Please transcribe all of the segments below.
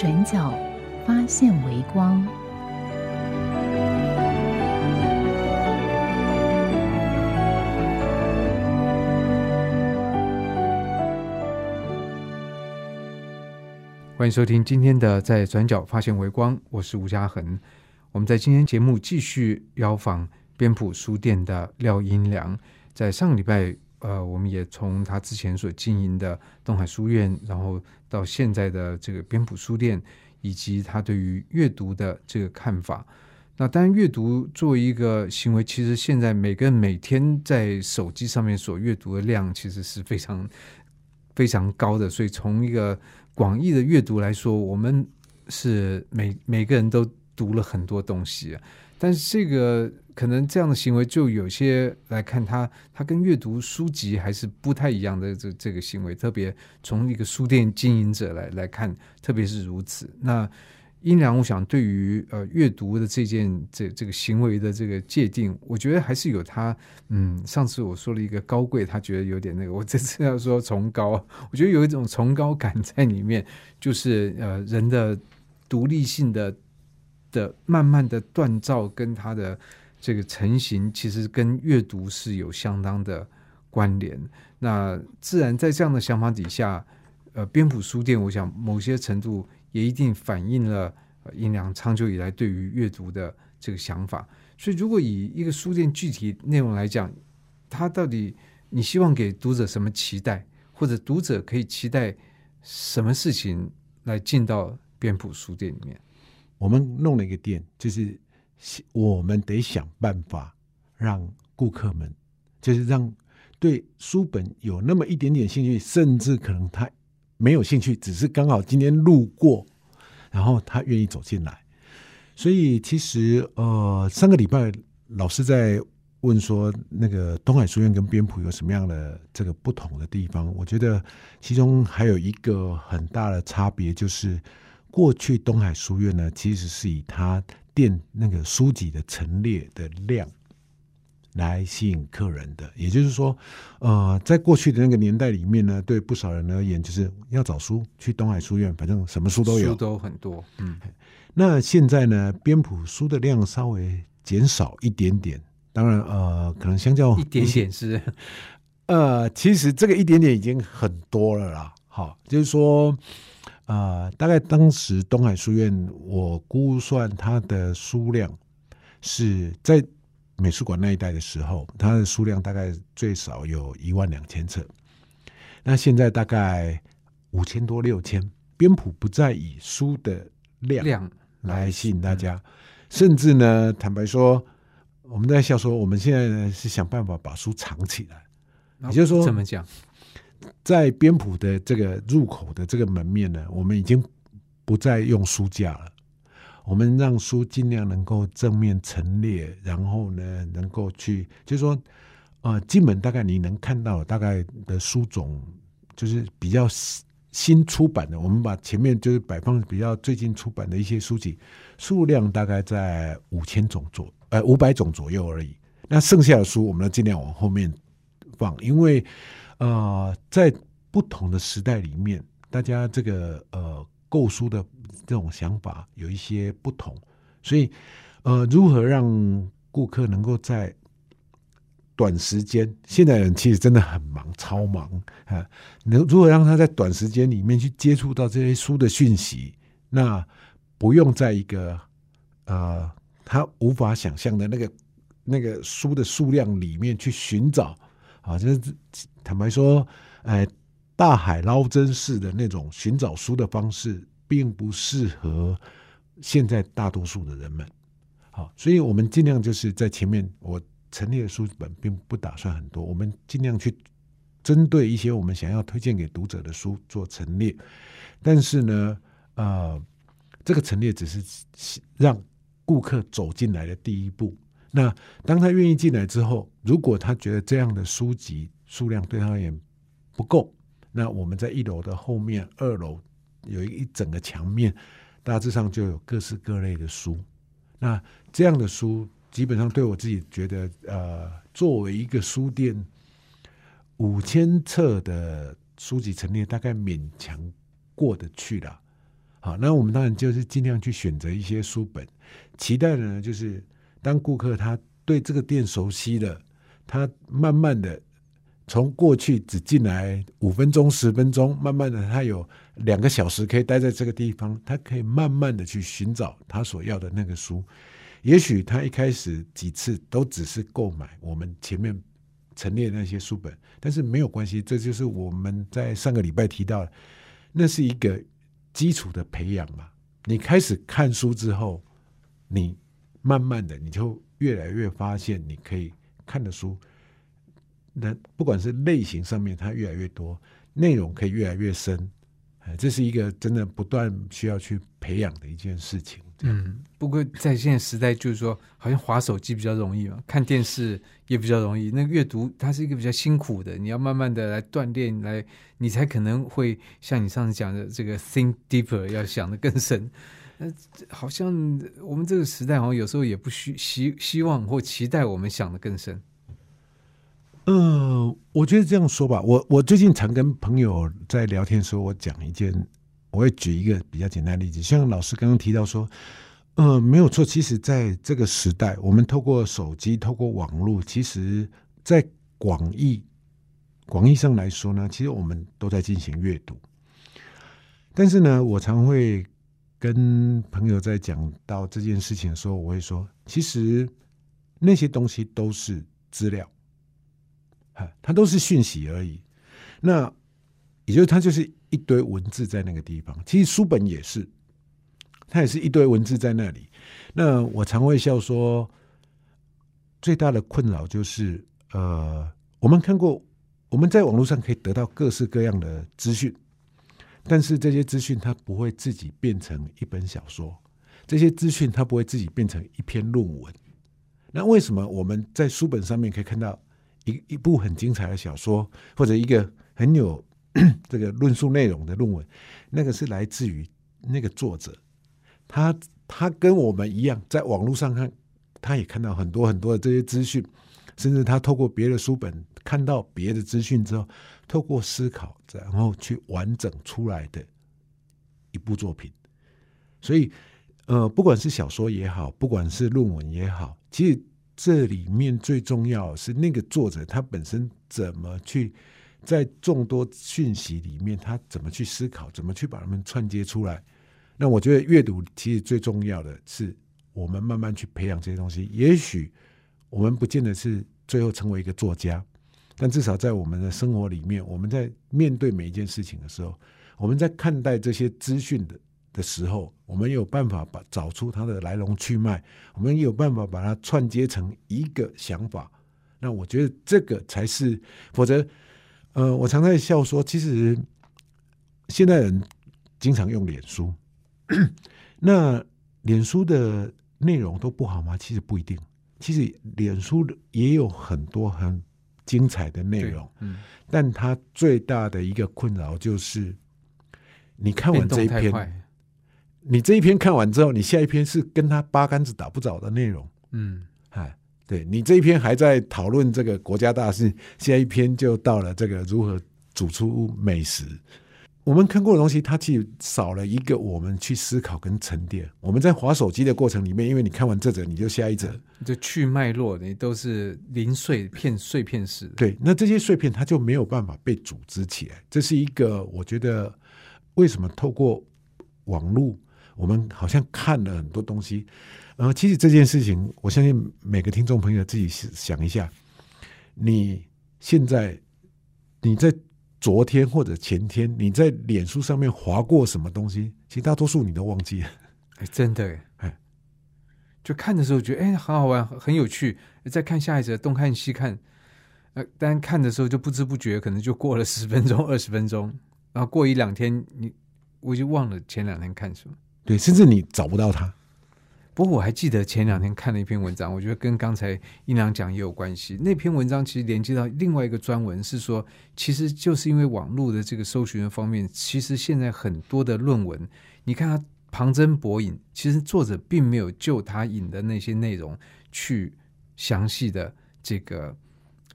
转角发现微光。欢迎收听今天的《在转角发现微光》，我是吴嘉恒。我们在今天节目继续邀访边埔书店的廖英良。在上个礼拜，呃，我们也从他之前所经营的东海书院，然后到现在的这个边埔书店，以及他对于阅读的这个看法。那当然，阅读作为一个行为，其实现在每个人每天在手机上面所阅读的量，其实是非常非常高的。所以，从一个广义的阅读来说，我们是每每个人都读了很多东西，但是这个可能这样的行为，就有些来看他，他跟阅读书籍还是不太一样的这这个行为，特别从一个书店经营者来来看，特别是如此。那阴良，我想对于呃阅读的这件这这个行为的这个界定，我觉得还是有他嗯，上次我说了一个高贵，他觉得有点那个，我这次要说崇高，我觉得有一种崇高感在里面，就是呃人的独立性的的慢慢的锻造跟他的这个成型，其实跟阅读是有相当的关联。那自然在这样的想法底下，呃，边埔书店，我想某些程度也一定反映了阴良长久以来对于阅读的这个想法。所以，如果以一个书店具体内容来讲，它到底你希望给读者什么期待，或者读者可以期待什么事情来进到边埔书店里面？我们弄了一个店，就是我们得想办法让顾客们，就是让对书本有那么一点点兴趣，甚至可能他没有兴趣，只是刚好今天路过，然后他愿意走进来。所以其实呃，上个礼拜老师在问说，那个东海书院跟边埔有什么样的这个不同的地方？我觉得其中还有一个很大的差别就是。过去东海书院呢，其实是以他店那个书籍的陈列的量来吸引客人的。也就是说，呃，在过去的那个年代里面呢，对不少人而言，就是要找书去东海书院，反正什么书都有，书都很多。嗯，那现在呢，编谱书的量稍微减少一点点。当然，呃，可能相较一点点是，呃，其实这个一点点已经很多了啦。好，就是说。啊，大概当时东海书院，我估算它的书量是在美术馆那一带的时候，它的数量大概最少有一万两千册。那现在大概五千多六千，编谱不再以书的量来吸引大家，甚至呢，坦白说，我们在笑说，我们现在呢是想办法把书藏起来，也就是说，怎么讲？在编谱的这个入口的这个门面呢，我们已经不再用书架了。我们让书尽量能够正面陈列，然后呢，能够去，就是说，呃，进门大概你能看到大概的书种，就是比较新出版的。我们把前面就是摆放比较最近出版的一些书籍，数量大概在五千种左，呃，五百种左右而已。那剩下的书，我们要尽量往后面放，因为。呃，在不同的时代里面，大家这个呃购书的这种想法有一些不同，所以呃，如何让顾客能够在短时间，现在人其实真的很忙，超忙啊，能如何让他在短时间里面去接触到这些书的讯息，那不用在一个呃他无法想象的那个那个书的数量里面去寻找。啊，就是坦白说，哎，大海捞针式的那种寻找书的方式，并不适合现在大多数的人们。好，所以我们尽量就是在前面，我陈列的书本并不打算很多，我们尽量去针对一些我们想要推荐给读者的书做陈列，但是呢，呃，这个陈列只是让顾客走进来的第一步。那当他愿意进来之后，如果他觉得这样的书籍数量对他而言不够，那我们在一楼的后面、二楼有一整个墙面，大致上就有各式各类的书。那这样的书，基本上对我自己觉得，呃，作为一个书店五千册的书籍陈列，大概勉强过得去了。好，那我们当然就是尽量去选择一些书本，期待的呢，就是当顾客他对这个店熟悉了，他慢慢的从过去只进来五分钟、十分钟，慢慢的他有两个小时可以待在这个地方，他可以慢慢的去寻找他所要的那个书。也许他一开始几次都只是购买我们前面陈列那些书本，但是没有关系，这就是我们在上个礼拜提到的，那是一个。基础的培养嘛，你开始看书之后，你慢慢的你就越来越发现，你可以看的书，那不管是类型上面，它越来越多，内容可以越来越深，这是一个真的不断需要去培养的一件事情。嗯，不过在现在时代，就是说，好像划手机比较容易嘛，看电视也比较容易。那阅读它是一个比较辛苦的，你要慢慢的来锻炼，来你才可能会像你上次讲的这个 think deeper，要想的更深。那好像我们这个时代，好像有时候也不需希希望或期待我们想的更深。呃，我觉得这样说吧，我我最近常跟朋友在聊天的时候，我讲一件。我会举一个比较简单的例子，像老师刚刚提到说，呃，没有错。其实，在这个时代，我们透过手机、透过网络，其实，在广义广义上来说呢，其实我们都在进行阅读。但是呢，我常会跟朋友在讲到这件事情的时候，我会说，其实那些东西都是资料，哈，它都是讯息而已。那也就是它就是。一堆文字在那个地方，其实书本也是，它也是一堆文字在那里。那我常会笑说，最大的困扰就是，呃，我们看过，我们在网络上可以得到各式各样的资讯，但是这些资讯它不会自己变成一本小说，这些资讯它不会自己变成一篇论文。那为什么我们在书本上面可以看到一一部很精彩的小说，或者一个很有？这个论述内容的论文，那个是来自于那个作者，他他跟我们一样，在网络上看，他也看到很多很多的这些资讯，甚至他透过别的书本看到别的资讯之后，透过思考，然后去完整出来的一部作品。所以，呃，不管是小说也好，不管是论文也好，其实这里面最重要是那个作者他本身怎么去。在众多讯息里面，他怎么去思考，怎么去把它们串接出来？那我觉得阅读其实最重要的是，我们慢慢去培养这些东西。也许我们不见得是最后成为一个作家，但至少在我们的生活里面，我们在面对每一件事情的时候，我们在看待这些资讯的的时候，我们有办法把找出它的来龙去脉，我们有办法把它串接成一个想法。那我觉得这个才是，否则。呃，我常在笑说，其实现代人经常用脸书，那脸书的内容都不好吗？其实不一定，其实脸书也有很多很精彩的内容，嗯，但他最大的一个困扰就是，你看完这一篇，你这一篇看完之后，你下一篇是跟他八竿子打不着的内容，嗯，哎。对你这一篇还在讨论这个国家大事，下一篇就到了这个如何煮出美食。我们看过的东西，它其实少了一个我们去思考跟沉淀。我们在划手机的过程里面，因为你看完这则，你就下一则，就去脉络，你都是零碎片、碎片式的。对，那这些碎片它就没有办法被组织起来。这是一个我觉得为什么透过网络，我们好像看了很多东西。呃，其实这件事情，我相信每个听众朋友自己想一下，你现在你在昨天或者前天你在脸书上面划过什么东西？其实大多数你都忘记了。哎，真的哎，就看的时候觉得哎很好玩，很有趣。再看下一则，东看西看，呃，但看的时候就不知不觉，可能就过了十分钟、二十分钟，然后过一两天，你我就忘了前两天看什么。对，甚至你找不到它。不过我还记得前两天看了一篇文章，我觉得跟刚才英良讲也有关系。那篇文章其实连接到另外一个专文，是说，其实就是因为网络的这个搜寻方面，其实现在很多的论文，你看它旁征博引，其实作者并没有就他引的那些内容去详细的这个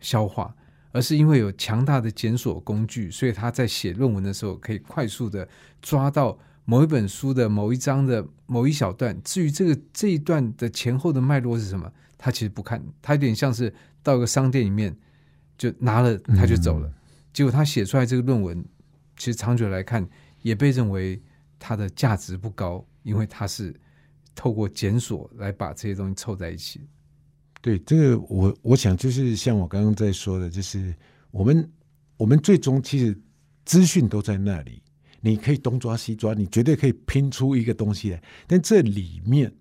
消化，而是因为有强大的检索工具，所以他在写论文的时候可以快速的抓到。某一本书的某一章的某一小段，至于这个这一段的前后的脉络是什么，他其实不看，他有点像是到一个商店里面就拿了他就走了。结果他写出来这个论文，其实长久来看也被认为它的价值不高，因为它是透过检索来把这些东西凑在一起。对这个，我我想就是像我刚刚在说的，就是我们我们最终其实资讯都在那里。你可以东抓西抓，你绝对可以拼出一个东西来。但这里面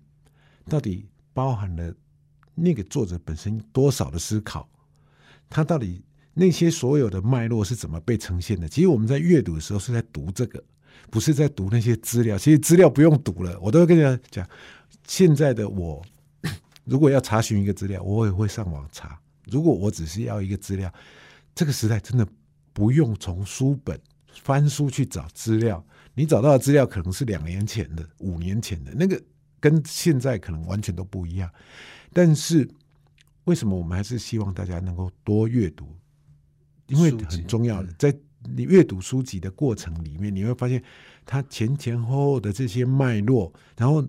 到底包含了那个作者本身多少的思考？他到底那些所有的脉络是怎么被呈现的？其实我们在阅读的时候是在读这个，不是在读那些资料。其实资料不用读了，我都会跟大家讲。现在的我，如果要查询一个资料，我也会上网查。如果我只是要一个资料，这个时代真的不用从书本。翻书去找资料，你找到的资料可能是两年前的、五年前的那个，跟现在可能完全都不一样。但是，为什么我们还是希望大家能够多阅读？因为很重要的，在你阅读书籍的过程里面，你会发现它前前后后的这些脉络，然后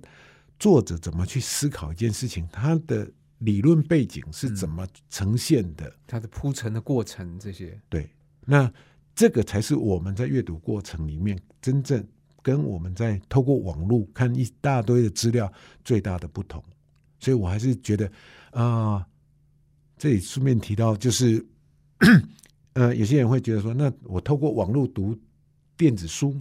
作者怎么去思考一件事情，他的理论背景是怎么呈现的，它的铺陈的过程，这些对那。这个才是我们在阅读过程里面真正跟我们在透过网络看一大堆的资料最大的不同，所以我还是觉得啊，这里顺便提到就是，呃，有些人会觉得说，那我透过网络读电子书，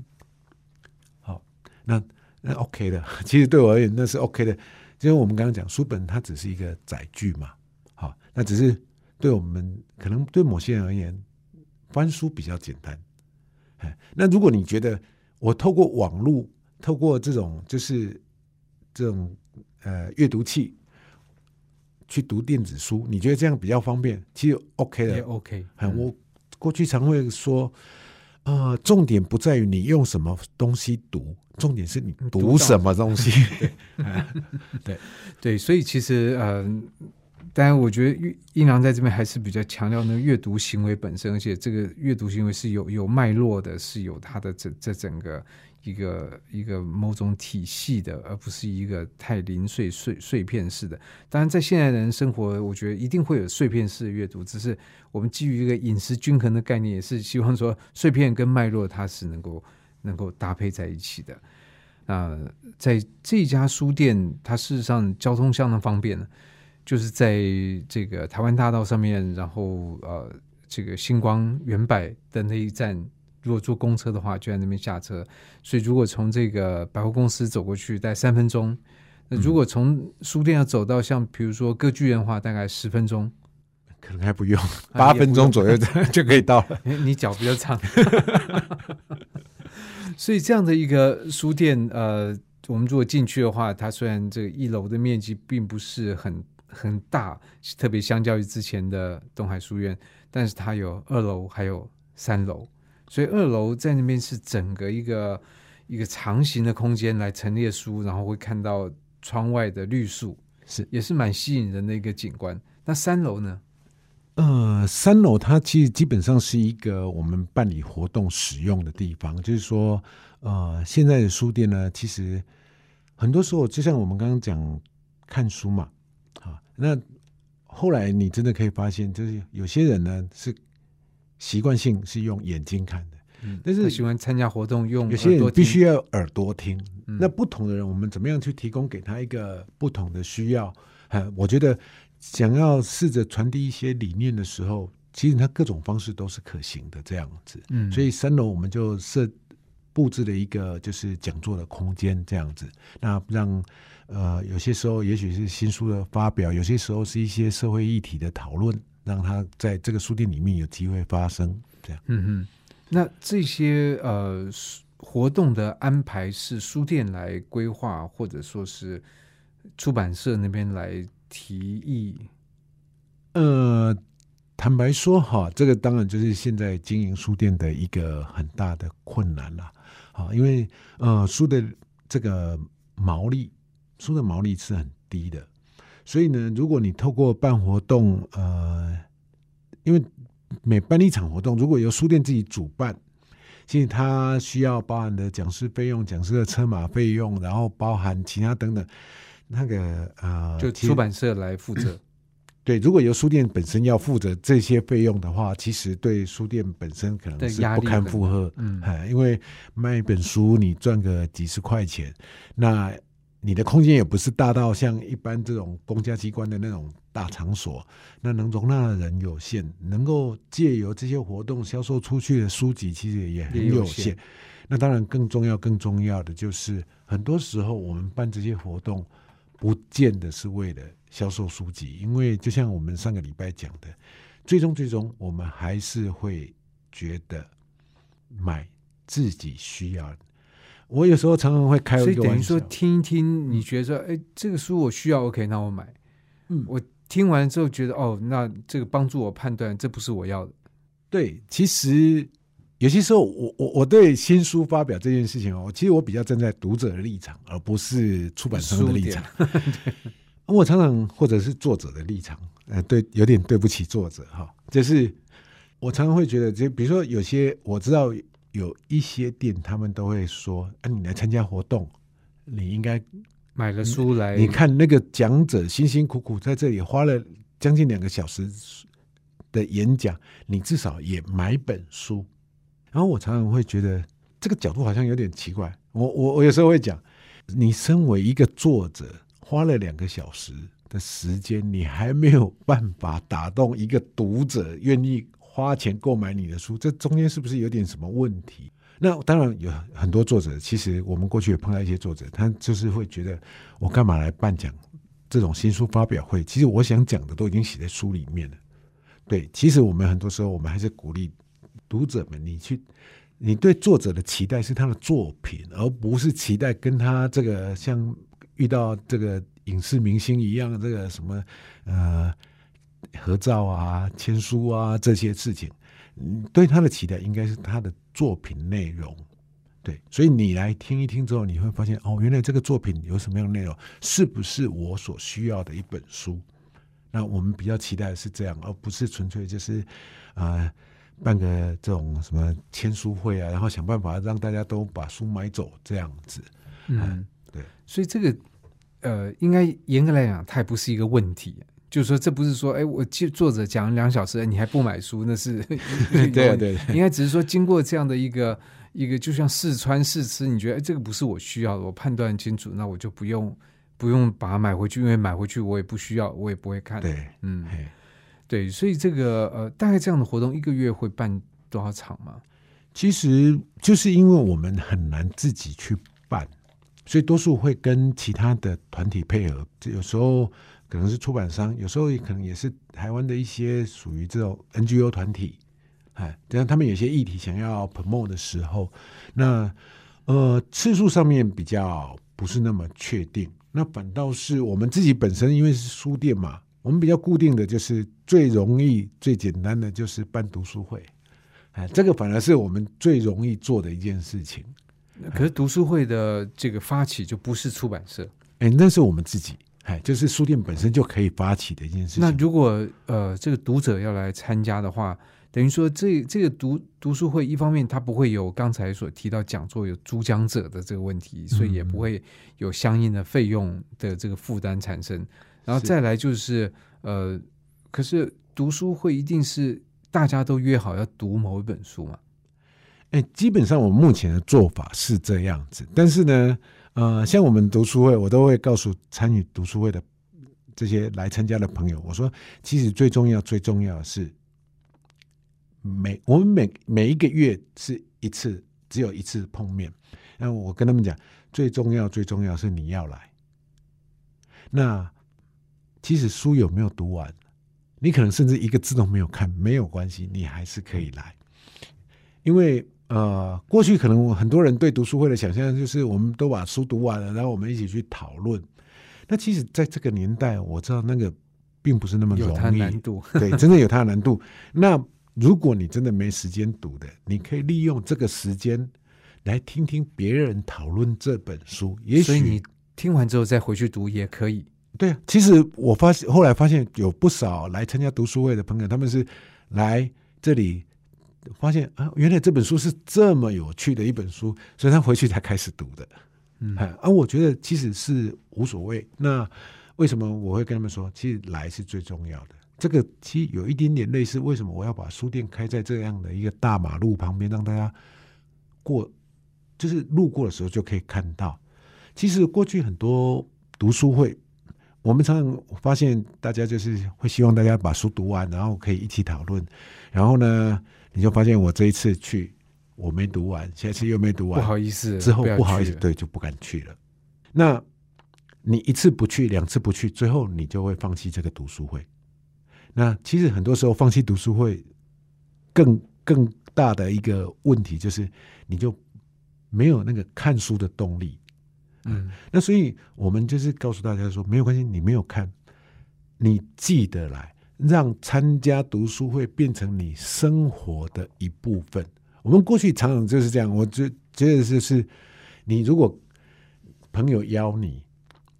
好，那那 OK 的，其实对我而言那是 OK 的，因为我们刚刚讲书本它只是一个载具嘛，好，那只是对我们可能对某些人而言。翻书比较简单，哎，那如果你觉得我透过网络，透过这种就是这种呃阅读器去读电子书，你觉得这样比较方便？其实 OK 的，OK。我过去常会说，呃，重点不在于你用什么东西读，重点是你读什么东西。对对，所以其实呃。当然，我觉得英良在这边还是比较强调那个阅读行为本身，而且这个阅读行为是有有脉络的，是有它的这这整个一个一个某种体系的，而不是一个太零碎碎碎片式的。当然，在现代人生活，我觉得一定会有碎片式的阅读，只是我们基于一个饮食均衡的概念，也是希望说碎片跟脉络它是能够能够搭配在一起的。那在这家书店，它事实上交通相当方便的。就是在这个台湾大道上面，然后呃，这个星光原百的那一站，如果坐公车的话，就在那边下车。所以如果从这个百货公司走过去，大概三分钟；那如果从书店要走到像比如说歌剧院的话，大概十分钟，可能还不用 八分钟左右 就可以到了。你脚比较长，所以这样的一个书店，呃，我们如果进去的话，它虽然这个一楼的面积并不是很。很大，特别相较于之前的东海书院，但是它有二楼还有三楼，所以二楼在那边是整个一个一个长形的空间来陈列书，然后会看到窗外的绿树，是也是蛮吸引人的一个景观。那三楼呢？呃，三楼它其实基本上是一个我们办理活动使用的地方，就是说，呃，现在的书店呢，其实很多时候就像我们刚刚讲看书嘛。那后来你真的可以发现，就是有些人呢是习惯性是用眼睛看的，嗯，但是喜欢参加活动用有些人必须要耳朵听。那不同的人，我们怎么样去提供给他一个不同的需要？哈，我觉得想要试着传递一些理念的时候，其实他各种方式都是可行的。这样子，嗯，所以三楼我们就设布置了一个就是讲座的空间，这样子，那让。呃，有些时候也许是新书的发表，有些时候是一些社会议题的讨论，让它在这个书店里面有机会发生。这样，嗯哼，那这些呃活动的安排是书店来规划，或者说是出版社那边来提议？呃，坦白说哈，这个当然就是现在经营书店的一个很大的困难了。啊，因为呃书的这个毛利，书的毛利是很低的，所以呢，如果你透过办活动，呃，因为每办一场活动，如果由书店自己主办，其实它需要包含的讲师费用、讲师的车马费用，然后包含其他等等，那个呃，就出版社来负责。对，如果由书店本身要负责这些费用的话，其实对书店本身可能是不堪负荷。嗯哎，因为卖一本书你赚个几十块钱，那你的空间也不是大到像一般这种公家机关的那种大场所，那能容纳的人有限，能够借由这些活动销售出去的书籍其实也很有限。那当然更重要、更重要的就是，很多时候我们办这些活动，不见得是为了销售书籍，因为就像我们上个礼拜讲的，最终最终我们还是会觉得买自己需要的。我有时候常常会开所以等于说，听一听，你觉得说，哎，这个书我需要，OK，那我买。嗯我听完之后觉得，哦，那这个帮助我判断这不是我要的。对，其实有些时候我我我对新书发表这件事情哦，其实我比较站在读者的立场，而不是出版商的立场。我常常或者是作者的立场，呃，对，有点对不起作者哈，就是我常常会觉得，就比如说有些我知道有一些店，他们都会说，啊，你来参加活动，你应该买了书来，你看那个讲者辛辛苦苦在这里花了将近两个小时的演讲，你至少也买本书。然后我常常会觉得这个角度好像有点奇怪。我我我有时候会讲，你身为一个作者，花了两个小时的时间，你还没有办法打动一个读者愿意花钱购买你的书，这中间是不是有点什么问题？那当然有很多作者，其实我们过去也碰到一些作者，他就是会觉得我干嘛来办讲这种新书发表会？其实我想讲的都已经写在书里面了。对，其实我们很多时候我们还是鼓励读者们，你去，你对作者的期待是他的作品，而不是期待跟他这个像遇到这个影视明星一样，这个什么呃合照啊、签书啊这些事情。嗯，对他的期待应该是他的作品内容。对，所以你来听一听之后，你会发现哦，原来这个作品有什么样的内容，是不是我所需要的一本书？那我们比较期待的是这样，而不是纯粹就是啊、呃办个这种什么签书会啊，然后想办法让大家都把书买走这样子。嗯，对，所以这个呃，应该严格来讲，它也不是一个问题。就是说，这不是说，哎，我记作者讲了两小时，你还不买书，那是 对应该只是说，经过这样的一个一个，就像试穿试吃，你觉得哎，这个不是我需要的，我判断清楚，那我就不用不用把它买回去，因为买回去我也不需要，我也不会看。，对，嗯，嘿对，所以这个呃，大概这样的活动一个月会办多少场吗？其实就是因为我们很难自己去办，所以多数会跟其他的团体配合。有时候可能是出版商，有时候也可能也是台湾的一些属于这种 NGO 团体，哎，这样他们有些议题想要 promote 的时候，那呃次数上面比较不是那么确定。那反倒是我们自己本身，因为是书店嘛，我们比较固定的就是最容易、最简单的就是办读书会。哎，这个反而是我们最容易做的一件事情。可是读书会的这个发起就不是出版社。哎，那是我们自己，哎，就是书店本身就可以发起的一件事情。那如果呃这个读者要来参加的话，等于说这这个读读书会，一方面它不会有刚才所提到讲座有主讲者的这个问题，所以也不会有相应的费用的这个负担产生。然后再来就是呃，可是读书会一定是大家都约好要读某一本书嘛？哎，基本上我目前的做法是这样子，但是呢，呃，像我们读书会，我都会告诉参与读书会的这些来参加的朋友，我说，其实最重要、最重要的是每我们每每一个月是一次，只有一次碰面。那我跟他们讲，最重要、最重要是你要来。那其实书有没有读完，你可能甚至一个字都没有看，没有关系，你还是可以来，因为呃，过去可能很多人对读书会的想象就是我们都把书读完了，然后我们一起去讨论。那其实，在这个年代，我知道那个并不是那么有它容易，难度。对，真的有它的难度。那如果你真的没时间读的，你可以利用这个时间来听听别人讨论这本书。也许所以你听完之后再回去读也可以。对啊，其实我发现后来发现有不少来参加读书会的朋友，他们是来这里发现啊，原来这本书是这么有趣的一本书，所以他回去才开始读的。嗯哎，而、我觉得其实是无所谓。那为什么我会跟他们说，其实来是最重要的？这个其实有一点点类似，为什么我要把书店开在这样的一个大马路旁边，让大家过，就是路过的时候就可以看到。其实过去很多读书会，我们常常发现大家就是会希望大家把书读完，然后可以一起讨论。然后呢，你就发现我这一次去，我没读完，下一次又没读完不，好意思，之后不好意思，对，就不敢去了。那你一次不去，两次不去，最后你就会放弃这个读书会。那其实很多时候放弃读书会，更更大的一个问题就是，你就没有那个看书的动力。嗯，那所以我们就是告诉大家说，没有关系，你没有看，你记得来，让参加读书会变成你生活的一部分。我们过去常常就是这样，我就觉得就是，你如果朋友邀你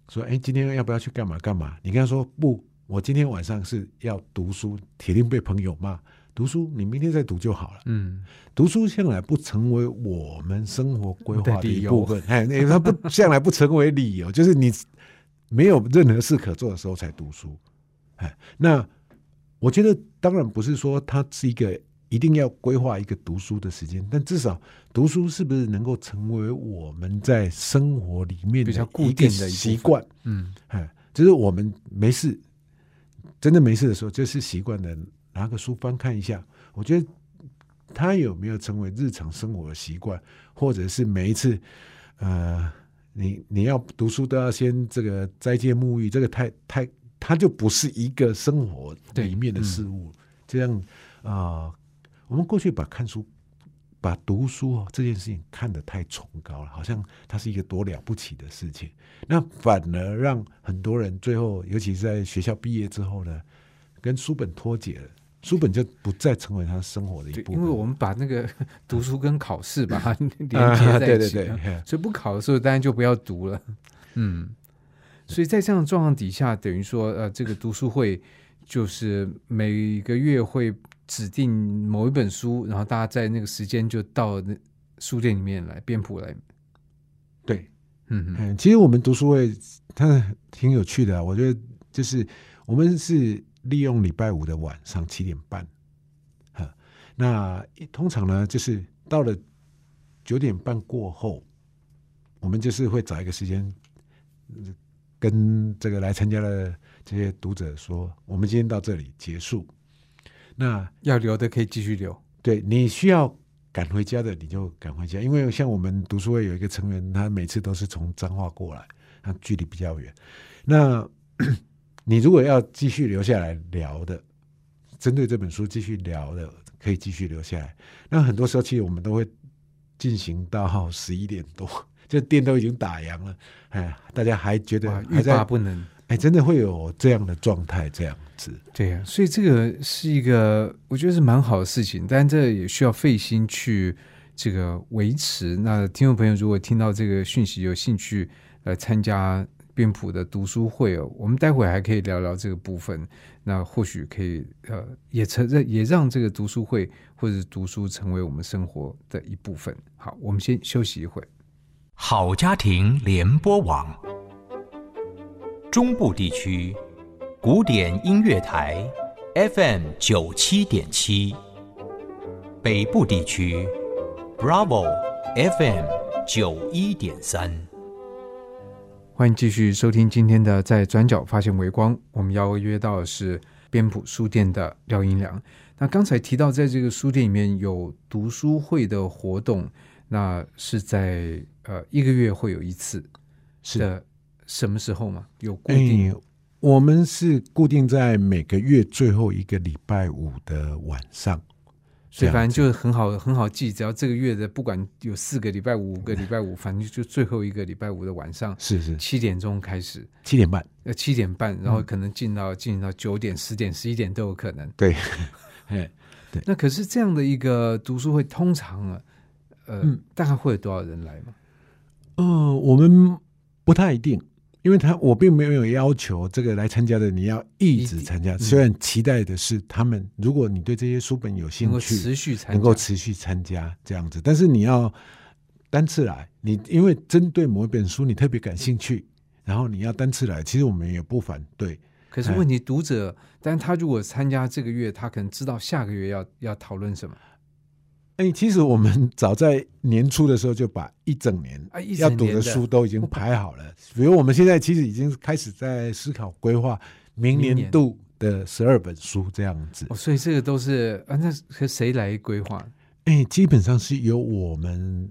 说，哎，今天要不要去干嘛干嘛？你跟他说不，我今天晚上是要读书，铁定被朋友骂。读书你明天再读就好了。嗯，读书向来不成为我们生活规划的一部分，哎，那它不向来不成为理由，就是你没有任何事可做的时候才读书，哎，那我觉得当然不是说它是一个一定要规划一个读书的时间，但至少读书是不是能够成为我们在生活里面比较固定的习惯，嗯，哎，就是我们没事，真的没事的时候，就是习惯的拿个书翻看一下。我觉得他有没有成为日常生活的习惯，或者是每一次，呃，你你要读书都要先这个斋戒沐浴，这个太太，它就不是一个生活里面的事物。这样啊、我们过去把看书。把读书哦这件事情看得太崇高了，好像它是一个多了不起的事情。那反而让很多人最后，尤其是在学校毕业之后呢，跟书本脱节了，书本就不再成为他生活的一对，部分。因为我们把那个读书跟考试把它 连接啊在一起，对对对所以不考的时候当然就不要读了。嗯，所以在这样的状况底下，等于说呃，这个读书会就是每个月会指定某一本书，然后大家在那个时间就到那书店里面来编谱来。对，嗯嗯嗯，其实我们读书会它挺有趣的啊、我觉得就是我们是利用礼拜五的晚上七点半，哈，那通常呢就是到了九点半过后，我们就是会找一个时间，嗯跟这个来参加的这些读者说，我们今天到这里结束。那要留的可以继续留。对你需要赶回家的，你就赶回家，因为像我们读书会有一个成员，他每次都是从彰化过来，他距离比较远。那 你如果要继续留下来聊的，针对这本书继续聊的，可以继续留下来。那很多时候，其实我们都会进行到十一点多，这店都已经打烊了，哎，大家还觉得，欲罢不能。哎，真的会有这样的状态，这样子。对呀、所以这个是一个我觉得是蛮好的事情，但这也需要费心去这个维持。那听众朋友如果听到这个讯息有兴趣来参加编谱的读书会哦，我们待会还可以聊聊这个部分。那或许可以呃也成也让这个读书会或者是读书成为我们生活的一部分。好，我们先休息一会。好家庭联播网，中部地区古典音乐台 FM 九七点七，北部地区 Bravo FM 九一点三。欢迎继续收听今天的《在转角发现微光》，我们邀约到的是编谱书店的廖英良。那刚才提到，在这个书店里面有读书会的活动，那是在呃一个月会有一次，是的。什么时候嘛？有固定？哎，我们是固定在每个月最后一个礼拜五的晚上，所以反正就是很好很好记，只要这个月的不管有四个礼拜五、五个礼拜五，反正就最后一个礼拜五的晚上是是。七点钟开始，七点半，呃七点半，然后嗯可能进到进到九点、十点、十一点都有可能。对，哎，那可是这样的一个读书会，通常啊，呃，嗯。大概会有多少人来吗？嗯，我们不太一定，因为他我并没有要求这个来参加的你要一直参加，嗯。虽然期待的是他们，如果你对这些书本有兴趣，持续参加，能够持续参加这样子，但是你要单次来，你因为针对某一本书你特别感兴趣，然后你要单次来，其实我们也不反对。可是问题，读者，但他如果参加这个月，他可能知道下个月要要讨论什么哎，其实我们 早在年初的时候就把一整年要读的书都已经排好了。比如我们现在其实已经开始在思考规划明明年年度的十二本书这样子哦，。所以这个都是啊，那和谁来规划？哎，基本上是由我们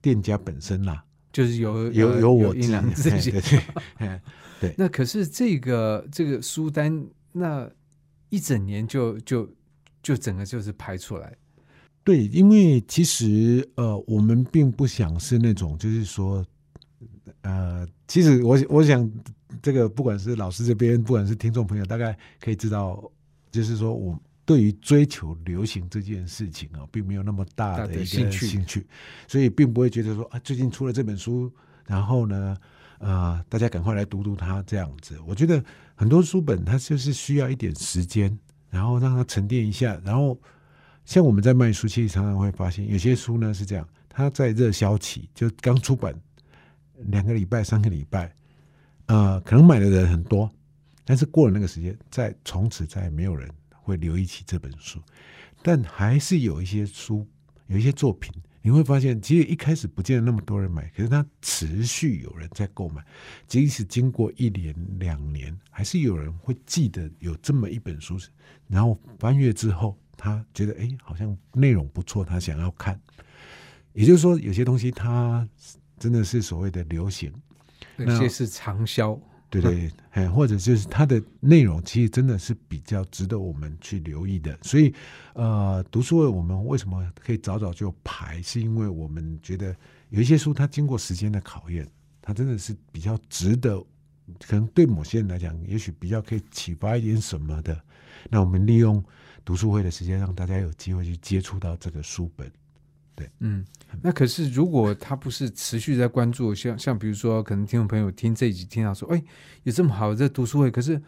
店家本身啦，就是由由由我阴阳自自己。己 对 那可是这个这个书单，那一整年就就就整个就是排出来。对，因为其实呃，我们并不想是那种，就是说，呃，其实我我想，这个不管是老师这边，不管是听众朋友，大概可以知道，就是说我对于追求流行这件事情啊，并没有那么大大的一个的兴趣兴趣，所以并不会觉得说啊，最近出了这本书，然后呢，呃，大家赶快来读读它这样子。我觉得很多书本它就是需要一点时间，然后让它沉淀一下，然后。像我们在卖书，其实常常会发现，有些书呢是这样，它在热销期就刚出版两个礼拜、三个礼拜，呃，可能买的人很多，但是过了那个时间，再从此再也没有人会留意起这本书。但还是有一些书，有一些作品，你会发现，其实一开始不见得那么多人买，可是它持续有人在购买，即使经过一年、两年，还是有人会记得有这么一本书，然后翻阅之后。他觉得哎，好像内容不错，他想要看。也就是说，有些东西它真的是所谓的流行，那些是长销，对对，哎，或者就是它的内容其实真的是比较值得我们去留意的。所以，呃，读书会我们为什么可以早早就排，是因为我们觉得有一些书它经过时间的考验，它真的是比较值得，可能对某些人来讲，也许比较可以启发一点什么的。那我们利用。读书会的时间，让大家有机会去接触到这个书本。对，嗯，那可是如果他不是持续在关注，像像比如说，可能听众朋友听这一集听到说，哎，有这么好的读书会，可是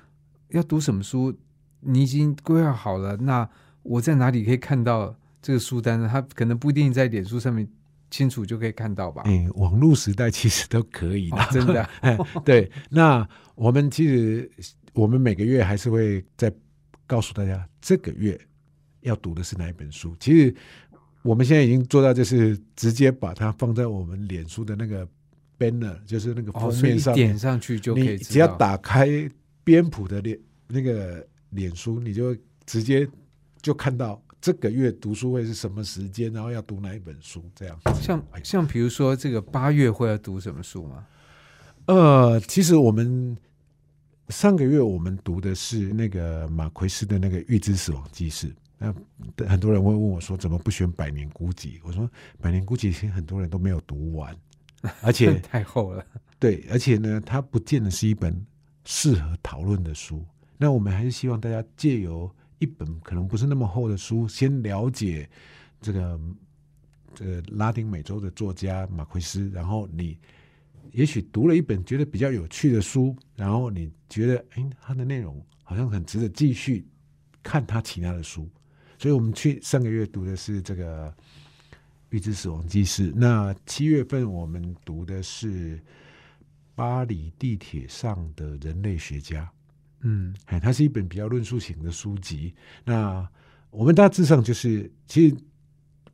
要读什么书，你已经规划好了，那我在哪里可以看到这个书单呢？他可能不一定在脸书上面清楚就可以看到吧？哎，网络时代其实都可以的，哦、真的、啊。对，那我们其实我们每个月还是会再。告诉大家这个月要读的是哪一本书。其实我们现在已经做到，就是直接把它放在我们脸书的那个 banner，就是那个封面上、哦、点上去就可以。只要打开编谱的脸那个脸书，你就直接就看到这个月读书会是什么时间，然后要读哪一本书。这样，像像比如说这个八月会要读什么书吗？呃，其实我们。上个月我们读的是那个马奎斯的那个《预知死亡记事》，那很多人会问我说，怎么不选《百年孤寂》？我说，《百年孤寂》其实很多人都没有读完，而且太厚了。对，而且呢，它不见得是一本适合讨论的书。那我们还是希望大家借由一本可能不是那么厚的书，先了解这个这个拉丁美洲的作家马奎斯，然后你。也许读了一本觉得比较有趣的书，然后你觉得，哎，它的内容好像很值得继续看他其他的书，所以我们去上个月读的是这个《预知死亡记事》，那七月份我们读的是《巴黎地铁上的人类学家》，嗯，哎，它是一本比较论述型的书籍。那我们大致上就是，其实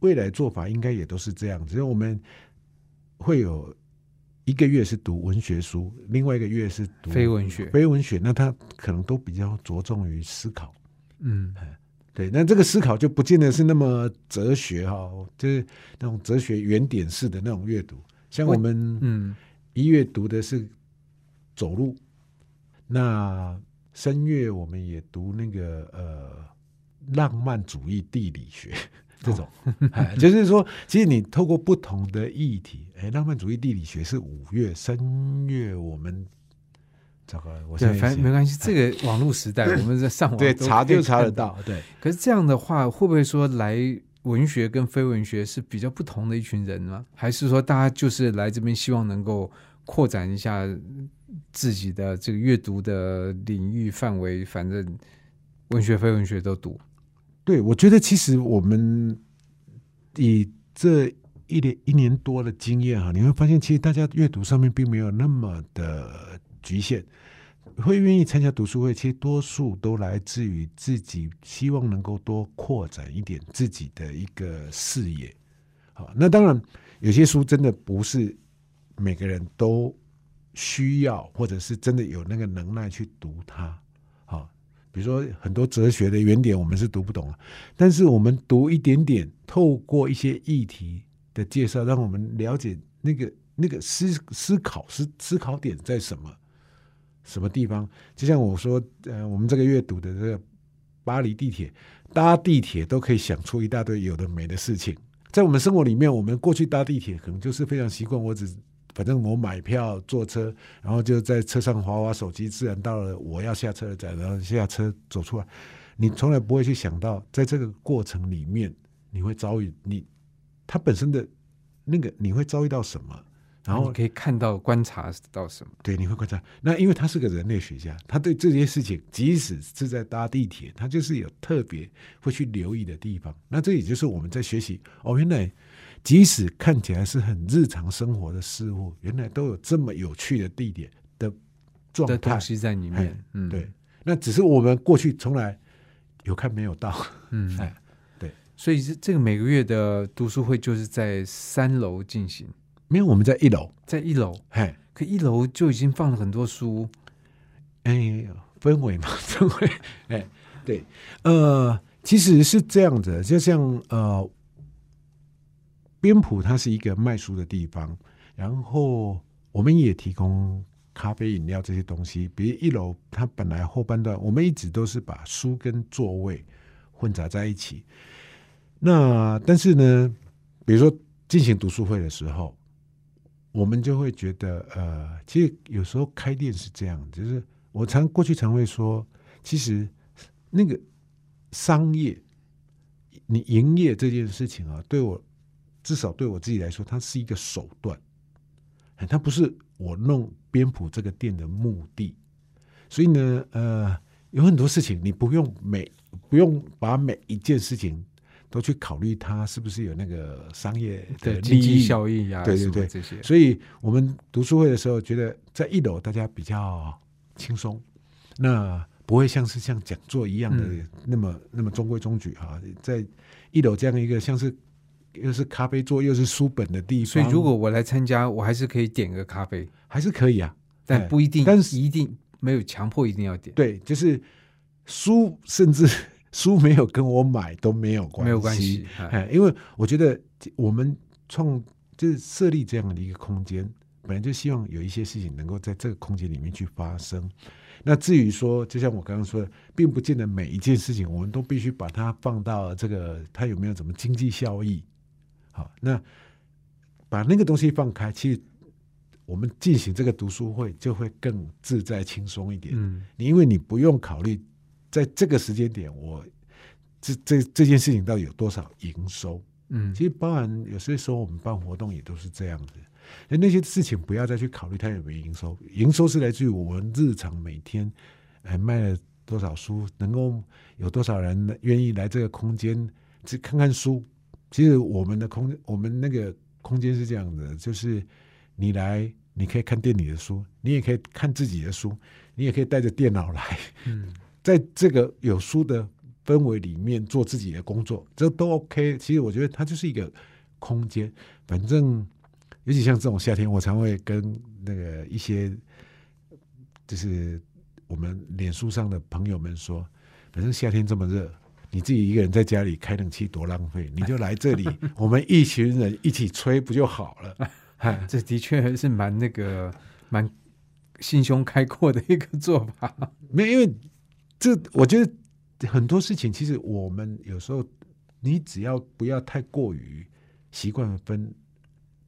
未来做法应该也都是这样，只是我们会有。一个月是读文学书，另外一个月是读非文学。非文学，那他可能都比较着重于思考。嗯，对。那这个思考就不见得是那么哲学哈，就是那种哲学原点式的那种阅读。像我们，嗯，一月读的是走路，那声乐我们也读那个呃浪漫主义地理学这种，哎，就是说，其实你透过不同的议题，哎，浪漫主义地理学是五月，声乐我们这个我现对，在反正没关系，这个网络时代，我们在上网对都查就查得到，对。可是这样的话，会不会说来文学跟非文学是比较不同的一群人呢？还是说大家就是来这边希望能够扩展一下自己的这个阅读的领域范围？反正文学、非文学都读。对，我觉得其实我们以这一年一年多的经验哈，你会发现，其实大家阅读上面并没有那么的局限。会愿意参加读书会，其实多数都来自于自己希望能够多扩展一点自己的一个视野。好，那当然有些书真的不是每个人都需要，或者是真的有那个能耐去读它。好，比如说很多哲学的原点我们是读不懂了，但是我们读一点点，透过一些议题的介绍，让我们了解那个那个思思考思思考点在什么。什么地方？就像我说，呃，我们这个月读的这个巴黎地铁，搭地铁都可以想出一大堆有的没的事情。在我们生活里面，我们过去搭地铁可能就是非常习惯，我只反正我买票坐车，然后就在车上划划手机，自然到了我要下车的站，然后下车走出来。你从来不会去想到，在这个过程里面，你会遭遇你它本身的那个你会遭遇到什么？然后你可以看到、观察到什么？对，你会观察。那因为他是个人类学家，他对这些事情，即使是在搭地铁，他就是有特别会去留意的地方。那这也就是我们在学习哦，原来即使看起来是很日常生活的事物，原来都有这么有趣的地点的状态的东。西在里哎面。嗯，对，那只是我们过去从来有看没有到。嗯，哎，所以这这个每个月的读书会就是在三楼进行，没有，我们在一楼，在一楼，哎。可一楼就已经放了很多书。哎，氛围嘛，氛围，哎，对，呃，其实是这样子，就像呃，边埔它是一个卖书的地方，然后我们也提供咖啡、饮料这些东西。比如一楼，它本来后半段我们一直都是把书跟座位混杂在一起。那但是呢，比如说进行读书会的时候，我们就会觉得，呃，其实有时候开店是这样，就是我常过去常会说，其实那个商业，你营业这件事情啊，对我至少对我自己来说，它是一个手段，哎它不是我弄边谱这个店的目的。所以呢，呃，有很多事情你不用每不用把每一件事情都去考虑它是不是有那个商业的利的经济益效益啊，对对对这些，所以我们读书会的时候，觉得在一楼大家比较轻松，那不会像是像讲座一样的嗯。那么、那么中规中矩哈、在一楼这样一个像是又是咖啡座又是书本的地方，所以如果我来参加，我还是可以点个咖啡，还是可以啊，哎但不一定，但是一定没有强迫一定要点，对，就是书甚至 书没有跟我买都没有关系，没有关系。哎哎，因为我觉得我们创就是设立这样的一个空间，本来就希望有一些事情能够在这个空间里面去发生。那至于说，就像我刚刚说的，并不见得每一件事情我们都必须把它放到这个它有没有什么经济效益。好，那把那个东西放开，其实我们进行这个读书会就会更自在轻松一点。嗯，你因为你不用考虑在这个时间点，我这这这件事情到底有多少营收。嗯，其实包含有些时候我们办活动也都是这样子，那那些事情不要再去考虑它有没有营收，营收是来自于我们日常每天哎卖了多少书，能够有多少人愿意来这个空间去看看书。其实我们的空我们那个空间是这样的，就是你来你可以看店里的书，你也可以看自己的书，你也可以带着电脑来，嗯，在这个有书的氛围里面做自己的工作，这都 OK。其实我觉得它就是一个空间，反正尤其像这种夏天，我常会跟那个一些就是我们脸书上的朋友们说，反正夏天这么热。你自己一个人在家里开冷气多浪费，你就来这里，我们一群人一起吹不就好了？哎这的确是蛮那个蛮心胸开阔的一个做法。没有，因为这我觉得很多事情，其实我们有时候你只要不要太过于习惯分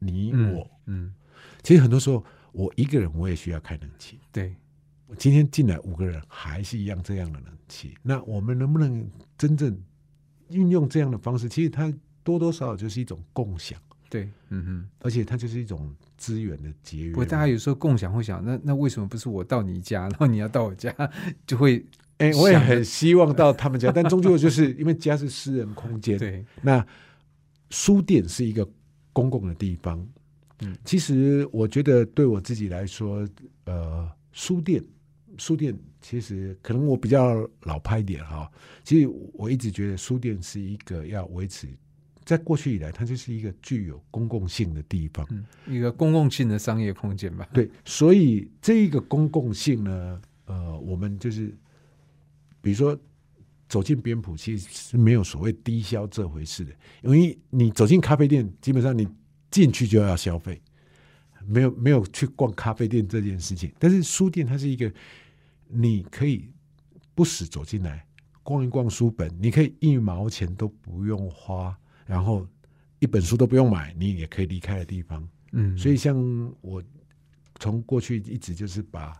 你我，嗯，其实很多时候我一个人我也需要开冷气。对，我今天进来五个人还是一样这样的冷气，那我们能不能真正运用这样的方式？其实它多多少少就是一种共享，对，嗯哼。而且它就是一种资源的节约。不过大家有时候共享会想，那那为什么不是我到你家，然后你要到我家，就会哎、我也很希望到他们家，但终究就是因为家是私人空间，对，那书店是一个公共的地方，嗯，其实我觉得对我自己来说，呃，书店，书店其实可能我比较老派一点哈，其实我一直觉得书店是一个要维持，在过去以来，它就是一个具有公共性的地方，嗯，一个公共性的商业空间吧。对，所以这一个公共性呢，呃，我们就是比如说走进边谱，其实是没有所谓低消这回事的，因为你走进咖啡店，基本上你进去就要消费，没有没有去逛咖啡店这件事情。但是书店它是一个，你可以不死走进来逛一逛书本，你可以一毛钱都不用花，然后一本书都不用买，你也可以离开的地方。嗯，所以像我从过去一直就是把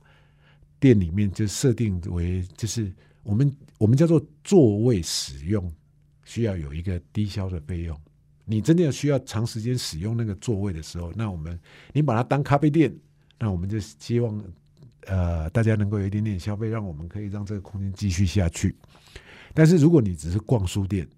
店里面就设定为就是我们我们叫做座位使用需要有一个低消的费用。你真的要需要长时间使用那个座位的时候，那我们你把它当咖啡店，那我们就希望呃大家能够有一点点消费，让我们可以让这个空间继续下去。但是如果你只是逛书店，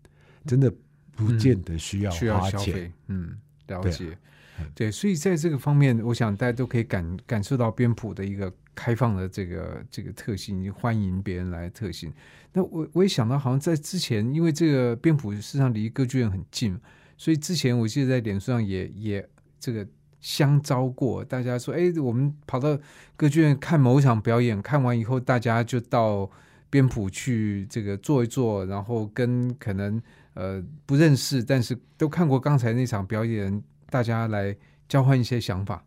真的不见得需要需要花钱。消费，嗯，了对啊解嗯。对，所以在这个方面，我想大家都可以感感受到边谱的一个开放的这个这个特性，欢迎别人来的特性。那我我也想到，好像在之前，因为这个边埔事实上离歌剧院很近，所以之前我记得在脸书上也也这个相招过，大家说，哎，我们跑到歌剧院看某一场表演，看完以后，大家就到边埔去这个坐一坐，然后跟可能呃不认识，但是都看过刚才那场表演，大家来交换一些想法。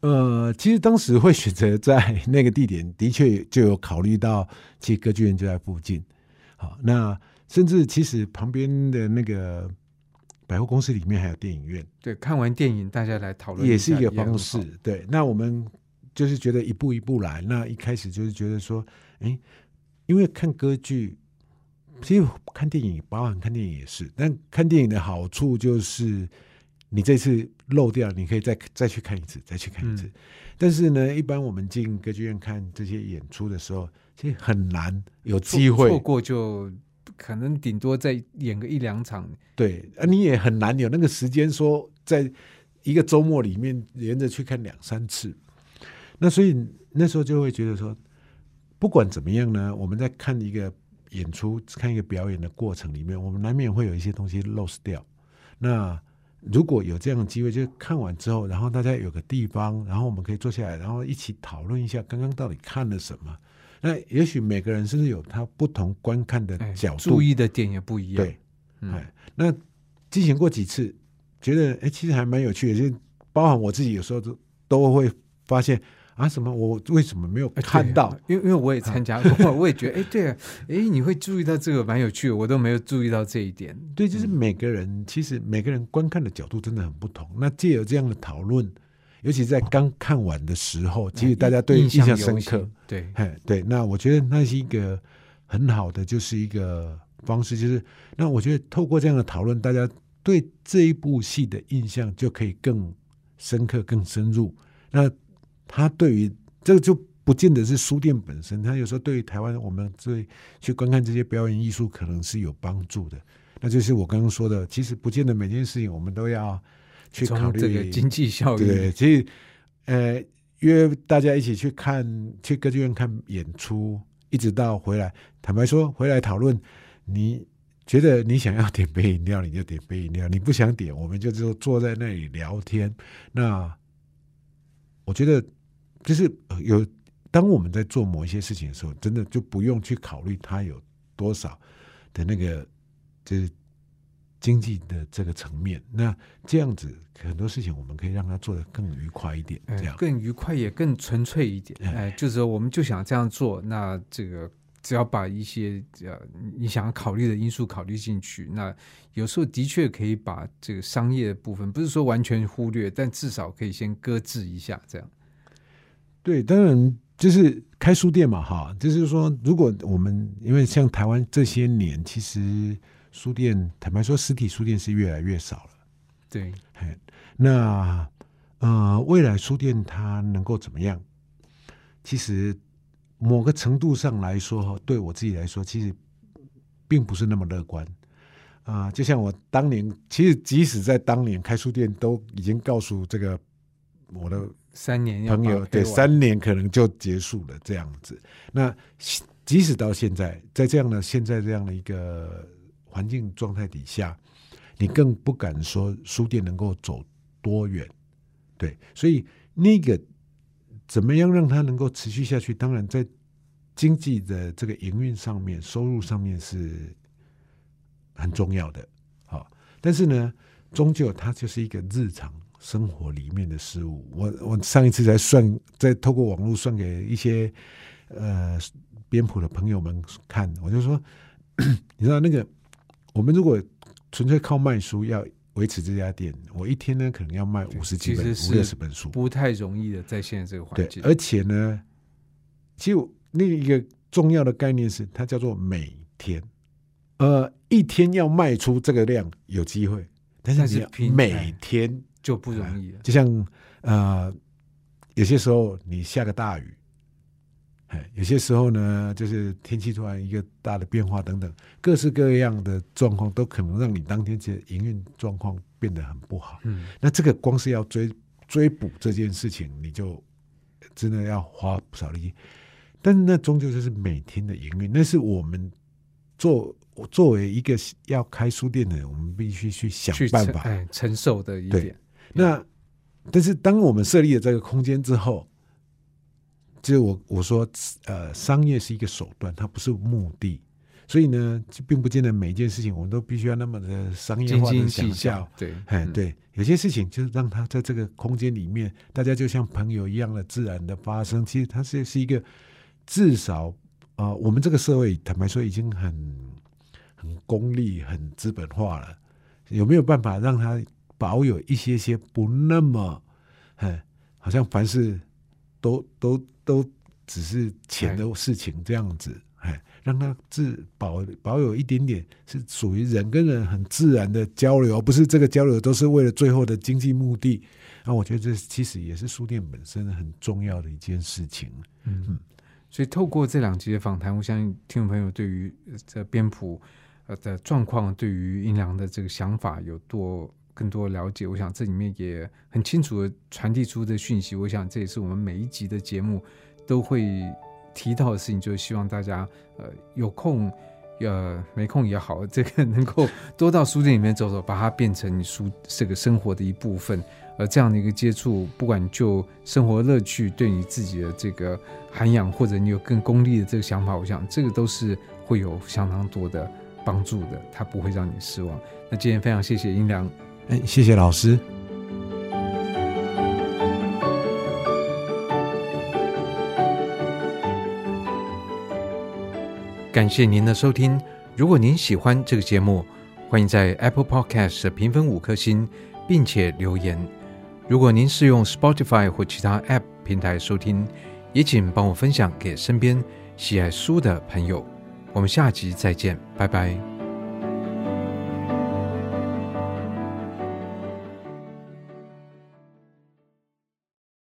呃，其实当时会选择在那个地点，的确就有考虑到，其实歌剧院就在附近。好，那甚至其实旁边的那个百货公司里面还有电影院，对，看完电影大家来讨论也是一个方式好。对，那我们就是觉得一步一步来。那一开始就是觉得说，哎，因为看歌剧，其实看电影，包含看电影也是。但看电影的好处就是，你这次漏掉，你可以再再去看一次，再去看一次。嗯但是呢，一般我们进歌剧院看这些演出的时候，其实很难有机会错过就可能顶多再演个一两场。对，啊，你也很难有那个时间说，在一个周末里面连着去看两三次。那所以那时候就会觉得说，不管怎么样呢，我们在看一个演出、看一个表演的过程里面，我们难免会有一些东西 lost 掉。那如果有这样的机会，就看完之后，然后大家有个地方，然后我们可以坐下来，然后一起讨论一下刚刚到底看了什么。那也许每个人甚至有他不同观看的哎角度，注意的点也不一样。对，嗯哎，那进行过几次，觉得哎，其实还蛮有趣的，就包含我自己有时候都都会发现啊，什么我为什么没有哎看到？对因为因为我也参加过，我也觉得，哎，对啊，哎，你会注意到这个蛮有趣的，我都没有注意到这一点。对，就是每个人、其实每个人观看的角度真的很不同。那借由这样的讨论，尤其在刚看完的时候，其实大家对印象深刻。。对，哎，对，那我觉得那是一个很好的，就是一个方式，就是那我觉得透过这样的讨论，大家对这一部戏的印象就可以更深刻、更深入。那他对于这个就不见得是书店本身，他有时候对于台湾我们对去观看这些表演艺术可能是有帮助的。那就是我刚刚说的，其实不见得每件事情我们都要去考虑从这个经济效益。对，其实呃，约大家一起去看去歌剧院看演出，一直到回来，坦白说，回来讨论，你觉得你想要点杯饮料，你就点杯饮料；你不想点，我们就就坐在那里聊天。那我觉得就是呃有，当我们在做某一些事情的时候，真的就不用去考虑它有多少的那个就是经济的这个层面。那这样子很多事情我们可以让他做得更愉快一点，这样更愉快也更纯粹一点。哎，就是说我们就想这样做，那这个。只要把一些呃你想要考虑的因素考虑进去，那有时候的确可以把这个商业的部分，不是说完全忽略，但至少可以先搁置一下，这样。对，当然就是开书店嘛，哈，就是说，如果我们因为像台湾这些年，其实书店坦白说，实体书店是越来越少了。对，那呃，未来书店它能够怎么样？其实。某个程度上来说，对我自己来说，其实并不是那么乐观啊。就像我当年，其实即使在当年开书店，都已经告诉这个我的三年朋友，对，三年可能就结束了这样子。那即使到现在，在这样的现在这样的一个环境状态底下，你更不敢说书店能够走多远。对，所以那个。怎么样让它能够持续下去？当然，在经济的这个营运上面、收入上面是很重要的。好，但是呢，终究它就是一个日常生活里面的事物。我我上一次在算，在透过网络算给一些呃编谱的朋友们看，我就说，你知道那个我们如果纯粹靠卖书要。维持这家店，我一天呢可能要卖五十几本、五六十本书，不太容易的，在现在这个环境。而且呢，其实另一个重要的概念是，它叫做每天，呃，一天要卖出这个量有机会，但是你每天就不容易了。就像呃，有些时候你下个大雨。哎，有些时候呢，就是天气突然一个大的变化等等，各式各样的状况都可能让你当天这营运状况变得很不好。嗯，那这个光是要追追捕这件事情，你就真的要花不少力气。但是那终究就是每天的营运，那是我们作作为一个要开书店的人，我们必须去想办法承受的一点。那但是当我们设立了这个空间之后。就是我我说，呃，商业是一个手段，它不是目的，所以呢，并不见得每一件事情我们都必须要那么的商业化的想象。对，哎，对，有些事情就是让它在这个空间里面，大家就像朋友一样的自然的发生。其实它是是一个至少啊，我们这个社会坦白说已经很很功利、很资本化了，有没有办法让它保有一些些不那么，哎，好像凡事。都都都只是钱的事情，这样子，哎，让他自保保有一点点是属于人跟人很自然的交流，不是这个交流都是为了最后的经济目的。那我觉得这其实也是书店本身很重要的一件事情。嗯，所以透过这两集的访谈，我相信听众朋友对于这编谱呃的状况，对于音良的这个想法有多。更多了解，我想这里面也很清楚的传递出的讯息。我想这也是我们每一集的节目都会提到的事情，就是希望大家呃有空呃没空也好，这个能够多到书店里面走走，把它变成你书这个生活的一部分。而这样的一个接触，不管就生活乐趣，对你自己的这个涵养，或者你有更功利的这个想法，我想这个都是会有相当多的帮助的，它不会让你失望。那今天非常谢谢英良。哎，谢谢老师。感谢您的收听。如果您喜欢这个节目，欢迎在 Apple Podcast 评分五颗星，并且留言。如果您是用 Spotify 或其他 App 平台收听，也请帮我分享给身边喜爱书的朋友。我们下集再见，拜拜。